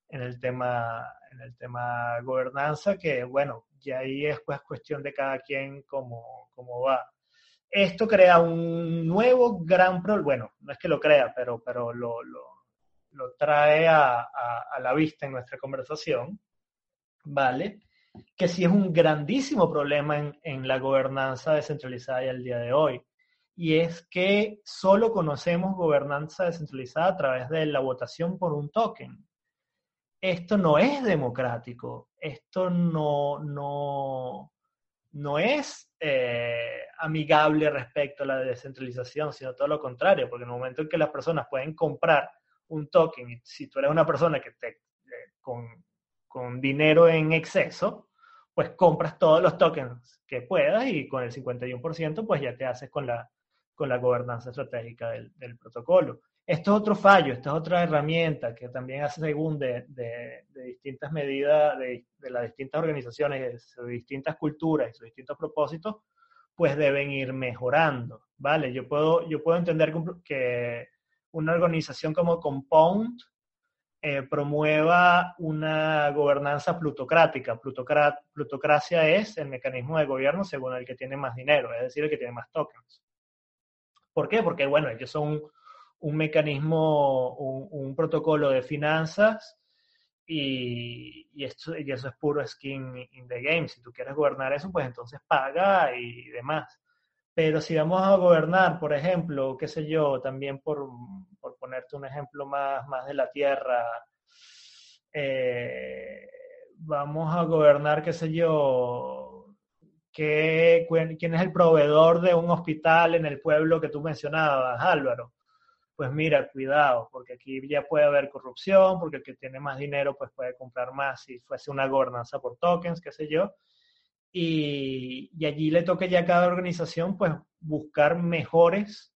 en el tema, en el tema gobernanza, que bueno, ya ahí es pues cuestión de cada quien cómo, cómo va. Esto crea un nuevo gran problema, bueno, no es que lo crea, pero, pero lo, lo, trae a, a, a la vista en nuestra conversación, ¿vale? que sí es un grandísimo problema en, en la gobernanza descentralizada y al día de hoy. Y es que solo conocemos gobernanza descentralizada a través de la votación por un token. Esto no es democrático, esto no, no, no es eh, amigable respecto a la descentralización, sino todo lo contrario, porque en el momento en que las personas pueden comprar un token, si tú eres una persona que te, eh, con, con dinero en exceso, pues compras todos los tokens que puedas y con el 51% pues ya te haces con la, con la gobernanza estratégica del, protocolo. Esto es otro fallo, esta es otra herramienta que también hace según de, de, distintas medidas de, de, las distintas organizaciones, de distintas culturas y sus distintos propósitos, pues deben ir mejorando, ¿vale? Yo puedo, yo puedo entender que una organización como Compound eh, promueva una gobernanza plutocrática. plutocracia es el mecanismo de gobierno según el que tiene más dinero, es decir, el que tiene más tokens. ¿Por qué? Porque, bueno, ellos son un, mecanismo, un, protocolo de finanzas y, esto, y eso es puro skin in the game. Si tú quieres gobernar eso, pues entonces paga y demás. Pero si vamos a gobernar, por ejemplo, qué sé yo, también por, por ponerte un ejemplo más, más de la tierra, eh, vamos a gobernar, qué sé yo, qué, quién es el proveedor de un hospital en el pueblo que tú mencionabas, Álvaro. Pues mira, cuidado, porque aquí ya puede haber corrupción, porque el que tiene más dinero pues puede comprar más si fuese una gobernanza por tokens, qué sé yo y, y, allí le toca ya a cada organización pues buscar mejores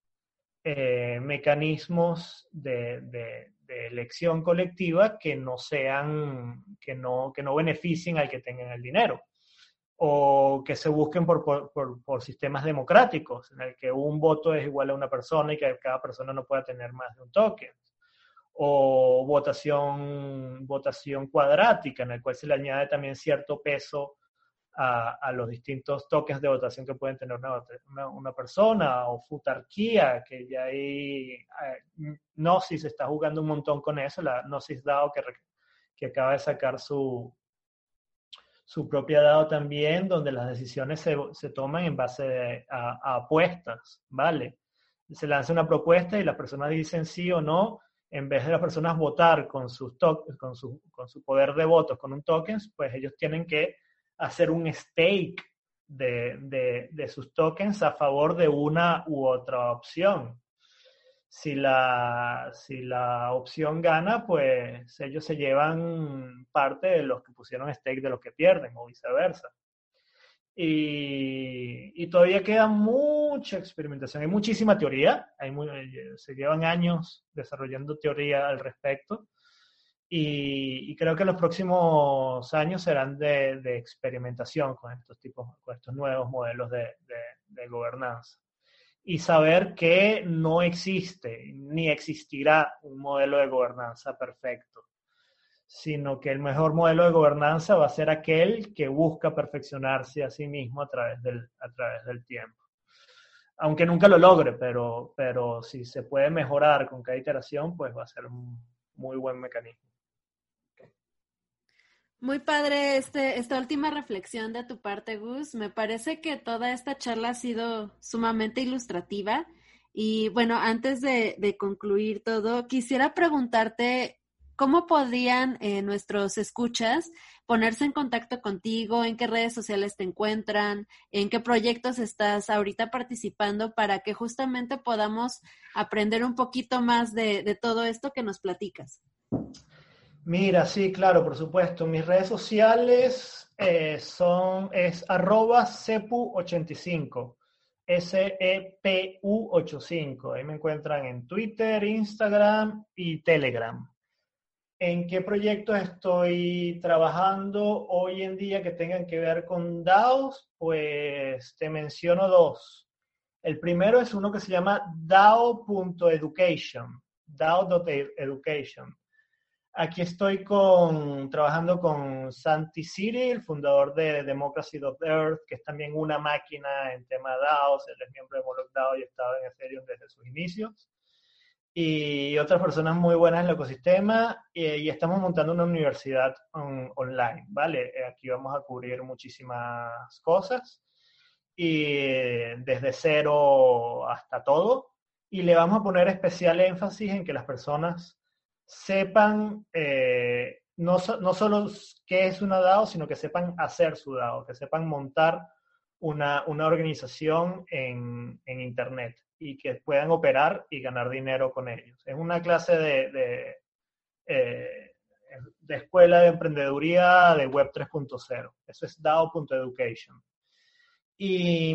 eh, mecanismos de, de, elección colectiva que no sean, que no, que no beneficien al que tenga el dinero. O que se busquen por, por, por, sistemas democráticos, en el que un voto es igual a una persona y que cada persona no pueda tener más de un token. O votación, votación cuadrática, en el cual se le añade también cierto peso a, a los distintos tokens de votación que pueden tener una, una, persona, o futarquía, que ya hay, eh, Gnosis está jugando un montón con eso, la Gnosis DAO que, que acaba de sacar su, su propia DAO también, donde las decisiones se, se toman en base a, apuestas, ¿vale? Se lanza una propuesta y las personas dicen sí o no, en vez de las personas votar con, sus con, su, con su poder de votos con un token, pues ellos tienen que hacer un stake de, de, de sus tokens a favor de una u otra opción si la, si la opción gana, pues ellos se llevan parte de los que pusieron stake de los que pierden o viceversa. Y, y todavía queda mucha experimentación, hay muchísima teoría, hay eh, se llevan años desarrollando teoría al respecto. Y, y creo que los próximos años serán de, de, experimentación con estos tipos, con estos nuevos modelos de, de, de gobernanza y saber que no existe ni existirá un modelo de gobernanza perfecto, sino que el mejor modelo de gobernanza va a ser aquel que busca perfeccionarse a sí mismo a través del, a través del tiempo. Aunque nunca lo logre, pero, pero si se puede mejorar con cada iteración, pues va a ser un muy buen mecanismo. Muy padre este, esta última reflexión de tu parte, Gus. Me parece que toda esta charla ha sido sumamente ilustrativa. Y bueno, antes de, concluir todo, quisiera preguntarte cómo podrían eh, nuestros escuchas ponerse en contacto contigo, en qué redes sociales te encuentran, en qué proyectos estás ahorita participando para que justamente podamos aprender un poquito más de, de todo esto que nos platicas. Mira, sí, claro, por supuesto. Mis redes sociales eh, son, es arroba cepu85, S-E-P-U-85. Ahí me encuentran en Twitter, Instagram y Telegram. ¿En qué proyectos estoy trabajando hoy en día que tengan que ver con DAOs? Pues te menciono dos. El primero es uno que se llama DAO.education, DAO.education Aquí estoy con, trabajando con Santi Siri, el fundador de Democracy.earth, que es también una máquina en tema DAOs, él es miembro de Moloch DAO y ha estado en Ethereum desde sus inicios. Y otras personas muy buenas en el ecosistema y, estamos montando una universidad online, ¿vale? Aquí vamos a cubrir muchísimas cosas y desde cero hasta todo. Y le vamos a poner especial énfasis en que las personas sepan eh, no, no, solo qué es una DAO, sino que sepan hacer su DAO, que sepan montar una, una organización en, en, Internet y que puedan operar y ganar dinero con ellos. Es una clase de, de, eh, escuela de emprendeduría de Web 3.0. Eso es DAO.education. Y,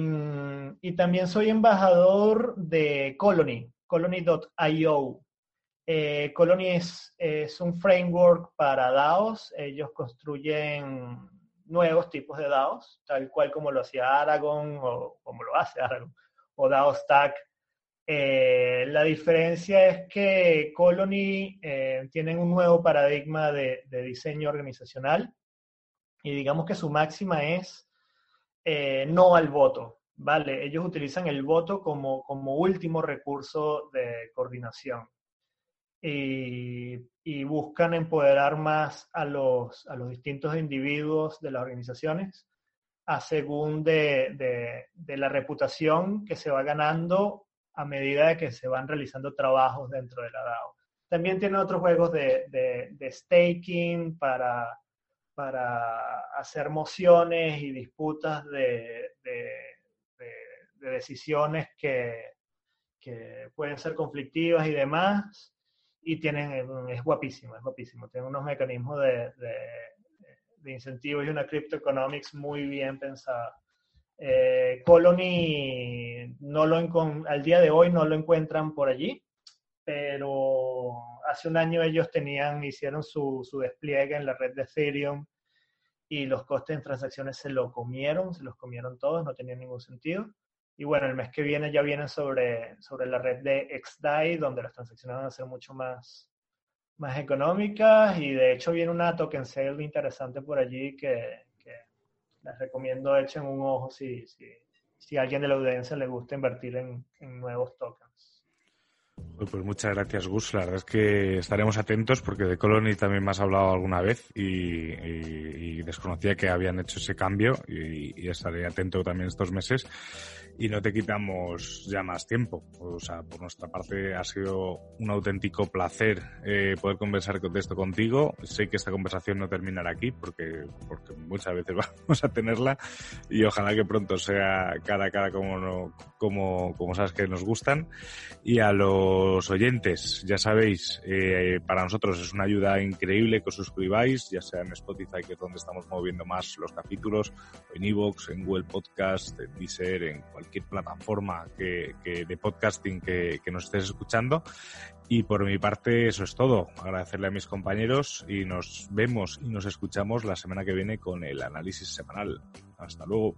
y también soy embajador de Colony, colony.io, eh, Colony es, un framework para DAOs. Ellos construyen nuevos tipos de DAOs, tal cual como lo hacía Aragon o como lo hace Aragon o DAO Stack. Eh, la diferencia es que Colony eh, tienen un nuevo paradigma de, diseño organizacional y digamos que su máxima es no al voto. ¿vale? Ellos utilizan el voto como, como último recurso de coordinación y, buscan empoderar más a los, a los distintos individuos de las organizaciones a según de, de, de, la reputación que se va ganando a medida de que se van realizando trabajos dentro de la DAO. También tiene otros juegos de, de staking para, para hacer mociones y disputas de, decisiones que, que pueden ser conflictivas y demás y tienen, es guapísimo, es guapísimo. Tienen unos mecanismos de, de, incentivos y una cryptoeconomics muy bien pensada. Eh, Colony no lo al día de hoy no lo encuentran por allí, pero hace un año ellos tenían, hicieron su, su despliegue en la red de Ethereum y los costes en transacciones se lo comieron, se los comieron todos, no tenían ningún sentido. Y bueno, el mes que viene ya vienen sobre, sobre la red de XDAI, donde las transacciones van a ser mucho más, más económicas y de hecho viene una token sale interesante por allí que, les recomiendo echen un ojo si, si, si a alguien de la audiencia le gusta invertir en, en nuevos tokens. Pues muchas gracias, Gus. La verdad es que estaremos atentos porque de Colony también me has hablado alguna vez y, desconocía que habían hecho ese cambio y, estaré atento también estos meses. Y no te quitamos ya más tiempo. O sea, por nuestra parte ha sido un auténtico placer eh, poder conversar con esto contigo. Sé que esta conversación no terminará aquí porque, porque muchas veces vamos a tenerla y ojalá que pronto sea cara a cara como, como, como sabes que nos gustan. Y a los oyentes, ya sabéis, eh, para nosotros es una ayuda increíble que os suscribáis, ya sea en Spotify, que es donde estamos moviendo más los capítulos, en Evox, en Google Podcast, en Deezer, en cualquier plataforma que, de podcasting que nos estés escuchando. Y por mi parte, eso es todo. Agradecerle a mis compañeros y nos vemos y nos escuchamos la semana que viene con el análisis semanal. Hasta luego.